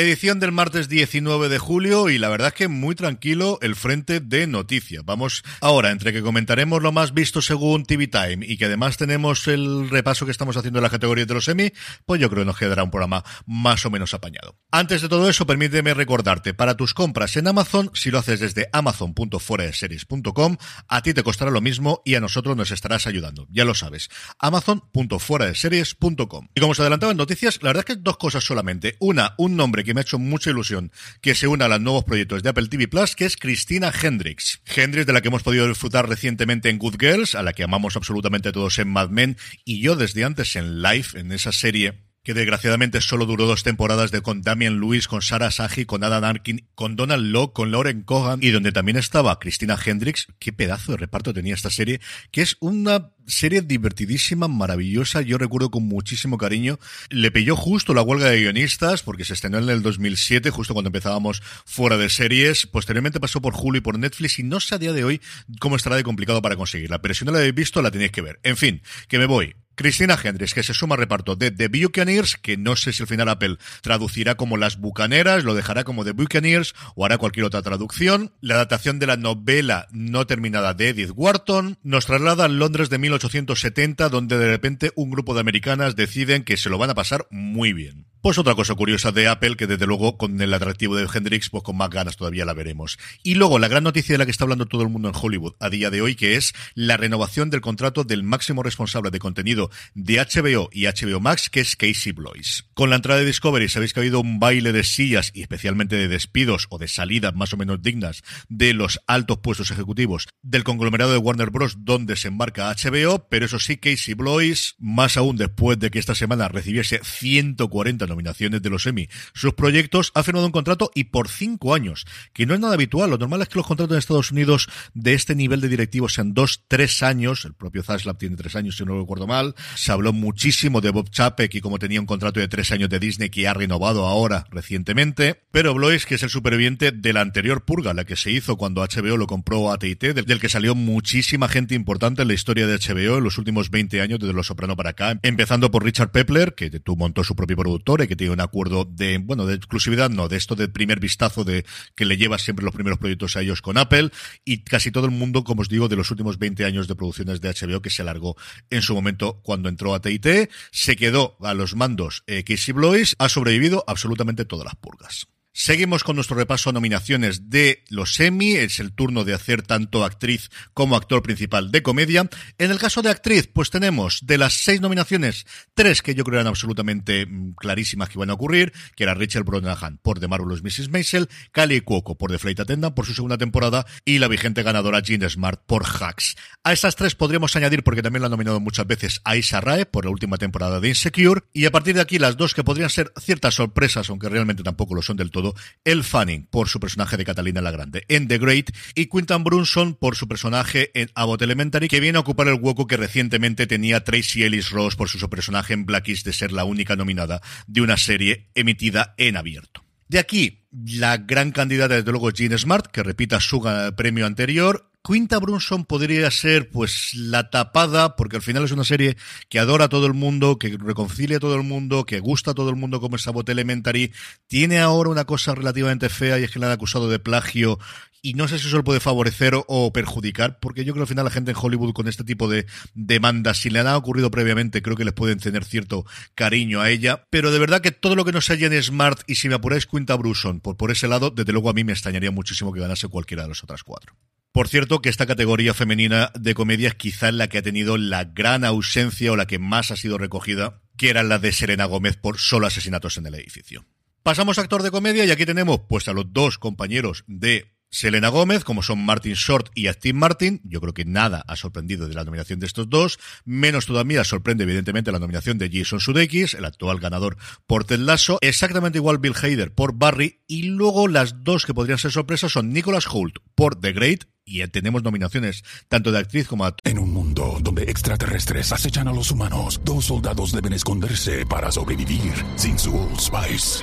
Edición del martes 19 de julio y la verdad es que muy tranquilo el frente de noticias. Vamos ahora, entre que comentaremos lo más visto según TV Time y que además tenemos el repaso que estamos haciendo en la categoría de los semi, pues yo creo que nos quedará un programa más o menos apañado. Antes de todo eso, permíteme recordarte, para tus compras en Amazon, si lo haces desde amazon.fueradeseries.com, a ti te costará lo mismo y a nosotros nos estarás ayudando. Ya lo sabes, amazon.fueradeseries.com. Y como os adelantaba en noticias, la verdad es que dos cosas solamente. Una, un nombre que me ha hecho mucha ilusión que se una a los nuevos proyectos de Apple TV Plus, que es Cristina Hendricks. Hendricks, de la que hemos podido disfrutar recientemente en Good Girls, a la que amamos absolutamente todos en Mad Men, y yo desde antes en Life, en esa serie que desgraciadamente solo duró dos temporadas de con Damian Lewis, con Sarah Sahi, con Adam Arkin, con Donald Locke, con Lauren Cohan y donde también estaba Cristina Hendricks. Qué pedazo de reparto tenía esta serie, que es una serie divertidísima, maravillosa, yo recuerdo con muchísimo cariño. Le pilló justo la huelga de guionistas, porque se estrenó en el 2007, justo cuando empezábamos fuera de series. Posteriormente pasó por Hulu y por Netflix y no sé a día de hoy cómo estará de complicado para conseguirla, pero si no la habéis visto la tenéis que ver. En fin, que me voy. Cristina Hendricks, que se suma al reparto de The Buccaneers, que no sé si al final Apple traducirá como Las Bucaneras, lo dejará como The Buccaneers o hará cualquier otra traducción. La adaptación de la novela no terminada de Edith Wharton nos traslada a Londres de 1870, donde de repente un grupo de americanas deciden que se lo van a pasar muy bien. Pues otra cosa curiosa de Apple, que desde luego con el atractivo de Hendrix, pues con más ganas todavía la veremos. Y luego la gran noticia de la que está hablando todo el mundo en Hollywood a día de hoy, que es la renovación del contrato del máximo responsable de contenido de HBO y HBO Max, que es Casey Blois. Con la entrada de Discovery sabéis que ha habido un baile de sillas y especialmente de despidos o de salidas más o menos dignas de los altos puestos ejecutivos del conglomerado de Warner Bros. donde se embarca HBO, pero eso sí, Casey Blois, más aún después de que esta semana recibiese 140 de los Emmy, sus proyectos, ha firmado un contrato y por cinco años, que no es nada habitual. Lo normal es que los contratos en Estados Unidos de este nivel de directivos sean dos, tres años. El propio Zaslav tiene tres años, si no recuerdo mal. Se habló muchísimo de Bob Chapek y como tenía un contrato de tres años de Disney que ha renovado ahora recientemente. Pero Blois, que es el superviviente de la anterior purga, la que se hizo cuando HBO lo compró a T&T, del, del que salió muchísima gente importante en la historia de HBO en los últimos 20 años desde Los Soprano para acá, empezando por Richard Pepler, que tú montó su propio productor que tiene un acuerdo de, bueno, de exclusividad, no, de esto de primer vistazo de que le lleva siempre los primeros proyectos a ellos con Apple y casi todo el mundo, como os digo, de los últimos 20 años de producciones de HBO que se alargó en su momento cuando entró a T&T, se quedó a los mandos eh, Casey Blois, ha sobrevivido absolutamente todas las purgas. Seguimos con nuestro repaso a nominaciones de los Emmy. Es el turno de hacer tanto actriz como actor principal de comedia. En el caso de actriz, pues tenemos de las seis nominaciones, tres que yo creo eran absolutamente mm, clarísimas que iban a ocurrir, que era Rachel Brosnahan por The Marvelous Mrs. Maisel, Kali Cuoco por The Flight Attendant por su segunda temporada y la vigente ganadora Jean Smart por Hacks. A estas tres podríamos añadir, porque también la han nominado muchas veces, a Isa Rae por la última temporada de Insecure y a partir de aquí las dos que podrían ser ciertas sorpresas, aunque realmente tampoco lo son del todo, El Fanning por su personaje de Catalina la Grande en The Great y Quintan Brunson por su personaje en Abbott Elementary, que viene a ocupar el hueco que recientemente tenía Tracy Ellis Ross por su personaje en Blackish de ser la única nominada de una serie emitida en abierto. De aquí, la gran candidata, desde luego, Jean Smart, que repita su premio anterior, Quinta Brunson podría ser pues la tapada, porque al final es una serie que adora a todo el mundo, que reconcilia a todo el mundo, que gusta a todo el mundo como es Sabot Elementary. Tiene ahora una cosa relativamente fea y es que la han acusado de plagio y no sé si eso le puede favorecer o perjudicar, porque yo creo que al final la gente en Hollywood con este tipo de demandas, si le han ocurrido previamente, creo que les pueden tener cierto cariño a ella. Pero de verdad que todo lo que no sea en Smart y si me apuráis Quinta Brunson por, por ese lado, desde luego a mí me extrañaría muchísimo que ganase cualquiera de las otras cuatro. Por cierto, que esta categoría femenina de comedia es quizá la que ha tenido la gran ausencia o la que más ha sido recogida, que era la de Serena Gómez por solo asesinatos en el edificio. Pasamos a actor de comedia y aquí tenemos pues a los dos compañeros de Selena Gómez, como son Martin Short y Steve Martin, yo creo que nada ha sorprendido de la nominación de estos dos, menos todavía sorprende evidentemente la nominación de Jason Sudeikis, el actual ganador por Ted Lasso, exactamente igual Bill Hader por Barry, y luego las dos que podrían ser sorpresas son Nicholas Hoult por The Great, y tenemos nominaciones tanto de actriz como actor. En un mundo donde extraterrestres acechan a los humanos, dos soldados deben esconderse para sobrevivir sin su Old Spice.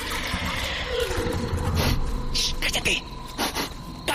¡Cállate!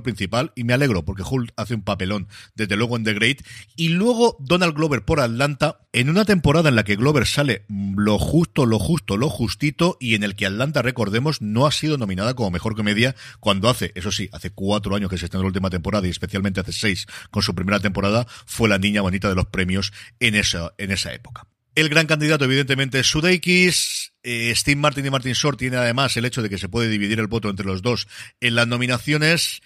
Principal y me alegro porque Hulk hace un papelón desde luego en The Great y luego Donald Glover por Atlanta en una temporada en la que Glover sale lo justo, lo justo, lo justito y en el que Atlanta, recordemos, no ha sido nominada como mejor comedia cuando hace, eso sí, hace cuatro años que se estrenó la última temporada y especialmente hace seis con su primera temporada fue la niña bonita de los premios en esa, en esa época. El gran candidato, evidentemente, es Sudeikis. Eh, Steve Martin y Martin Short tiene además el hecho de que se puede dividir el voto entre los dos en las nominaciones.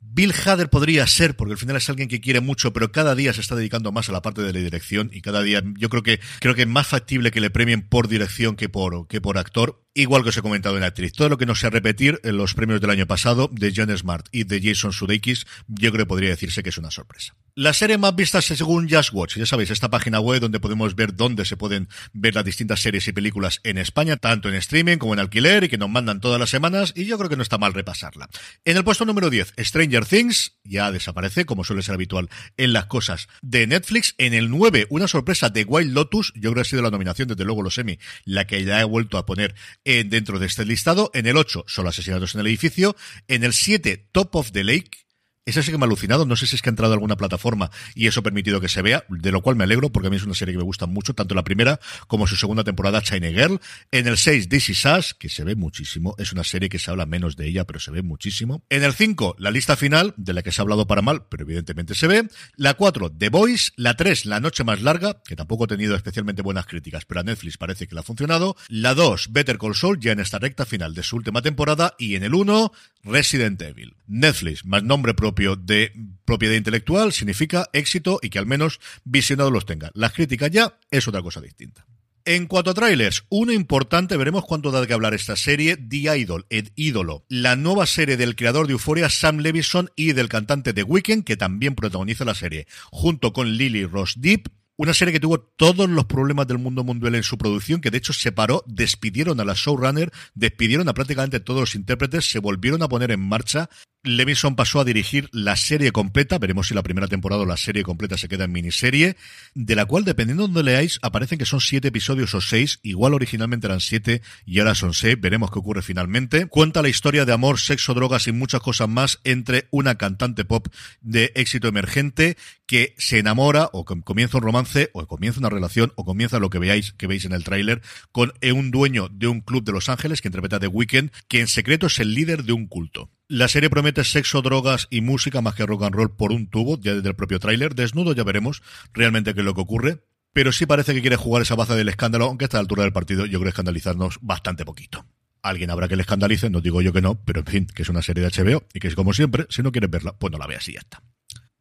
Bill Hader podría ser, porque al final es alguien que quiere mucho, pero cada día se está dedicando más a la parte de la dirección y cada día yo creo que creo que es más factible que le premien por dirección que por que por actor. Igual que os he comentado en actriz. Todo lo que no sea repetir en los premios del año pasado de John Smart y de Jason Sudeikis, yo creo que podría decirse que es una sorpresa. La serie más vista según Just Watch, ya sabéis, esta página web donde podemos ver dónde se pueden ver las distintas series y películas en España, tanto en streaming como en alquiler y que nos mandan todas las semanas y yo creo que no está mal repasarla. En el puesto número 10, Stranger Things, ya desaparece como suele ser habitual en las cosas de Netflix. En el 9, una sorpresa de Wild Lotus, yo creo que ha sido la nominación desde luego los Emmy, la que ya he vuelto a poner dentro de este listado. En el 8, solo asesinatos en el edificio. En el 7, Top of the Lake, esa sí que me ha alucinado. No sé si es que ha entrado a alguna plataforma y eso ha permitido que se vea, de lo cual me alegro porque a mí es una serie que me gusta mucho, tanto la primera como su segunda temporada, China Girl. En el 6, This Is que se ve muchísimo. Es una serie que se habla menos de ella, pero se ve muchísimo. En el 5, la lista final, de la que se ha hablado para mal, pero evidentemente se ve. La 4, The Voice. La 3, La Noche Más Larga, que tampoco ha tenido especialmente buenas críticas, pero a Netflix parece que le ha funcionado. La 2, Better Call Saul, ya en esta recta final de su última temporada. Y en el 1, Resident Evil. Netflix, más nombre propio de propiedad intelectual significa éxito y que al menos visionados los tenga. Las críticas ya es otra cosa distinta. En cuanto a trailers, uno importante, veremos cuánto da que hablar esta serie, The Idol, el ídolo, la nueva serie del creador de Euphoria, Sam Levison, y del cantante de Weekend, que también protagoniza la serie, junto con Lily Ross Deep, una serie que tuvo todos los problemas del mundo mundial en su producción, que de hecho se paró, despidieron a la showrunner, despidieron a prácticamente todos los intérpretes, se volvieron a poner en marcha Levinson pasó a dirigir la serie completa, veremos si la primera temporada o la serie completa se queda en miniserie, de la cual, dependiendo de donde leáis, aparecen que son siete episodios o seis, igual originalmente eran siete y ahora son seis, veremos qué ocurre finalmente. Cuenta la historia de amor, sexo, drogas y muchas cosas más entre una cantante pop de éxito emergente que se enamora o comienza un romance o comienza una relación o comienza lo que veáis que veis en el tráiler con un dueño de un club de Los Ángeles que interpreta The Weeknd, que en secreto es el líder de un culto. La serie promete sexo, drogas y música más que rock and roll por un tubo, ya desde el propio tráiler. Desnudo ya veremos realmente qué es lo que ocurre. Pero sí parece que quiere jugar esa baza del escándalo, aunque a esta altura del partido yo creo escandalizarnos bastante poquito. Alguien habrá que le escandalice, no digo yo que no, pero en fin, que es una serie de HBO y que es como siempre, si no quieres verla, pues no la veas y ya está.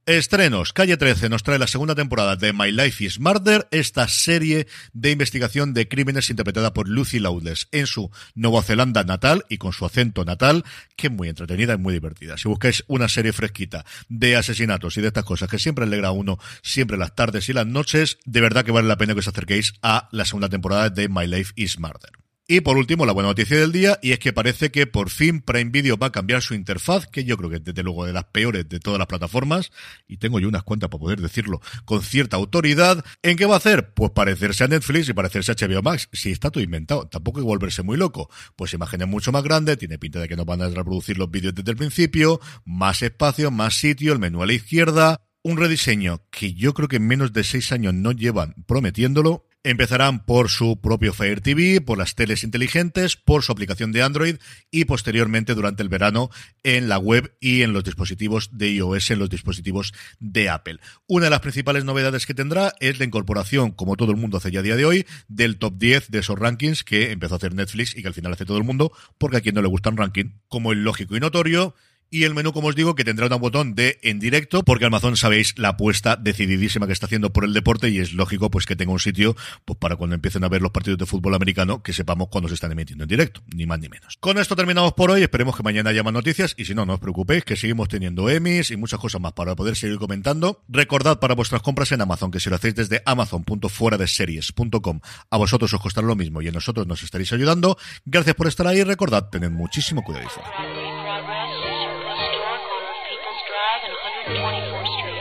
Estrenos. Calle 13 nos trae la segunda temporada de My Life is Murder, esta serie de investigación de crímenes interpretada por Lucy Loudless en su Nueva Zelanda natal y con su acento natal, que es muy entretenida y muy divertida. Si buscáis una serie fresquita de asesinatos y de estas cosas que siempre alegra a uno, siempre las tardes y las noches, de verdad que vale la pena que os acerquéis a la segunda temporada de My Life is Murder. Y por último, la buena noticia del día, y es que parece que por fin Prime Video va a cambiar su interfaz, que yo creo que es desde luego de las peores de todas las plataformas, y tengo yo unas cuentas para poder decirlo con cierta autoridad. ¿En qué va a hacer? Pues parecerse a Netflix y parecerse a HBO Max. Si está todo inventado, tampoco hay que volverse muy loco. Pues imágenes mucho más grandes, tiene pinta de que nos van a reproducir los vídeos desde el principio, más espacio, más sitio, el menú a la izquierda, un rediseño que yo creo que en menos de seis años no llevan prometiéndolo Empezarán por su propio Fire TV, por las teles inteligentes, por su aplicación de Android y posteriormente durante el verano en la web y en los dispositivos de iOS, en los dispositivos de Apple. Una de las principales novedades que tendrá es la incorporación, como todo el mundo hace ya a día de hoy, del top 10 de esos rankings que empezó a hacer Netflix y que al final hace todo el mundo, porque a quien no le gusta un ranking, como el lógico y notorio, y el menú, como os digo, que tendrá un botón de en directo, porque Amazon sabéis la apuesta decididísima que está haciendo por el deporte y es lógico pues que tenga un sitio pues para cuando empiecen a ver los partidos de fútbol americano que sepamos cuándo se están emitiendo en directo, ni más ni menos. Con esto terminamos por hoy, esperemos que mañana haya más noticias y si no, no os preocupéis que seguimos teniendo Emmys y muchas cosas más para poder seguir comentando. Recordad para vuestras compras en Amazon que si lo hacéis desde amazon.fueradeseries.com a vosotros os costará lo mismo y a nosotros nos estaréis ayudando. Gracias por estar ahí, recordad, tened muchísimo cuidado Restaurant on People's Drive and 124th Street.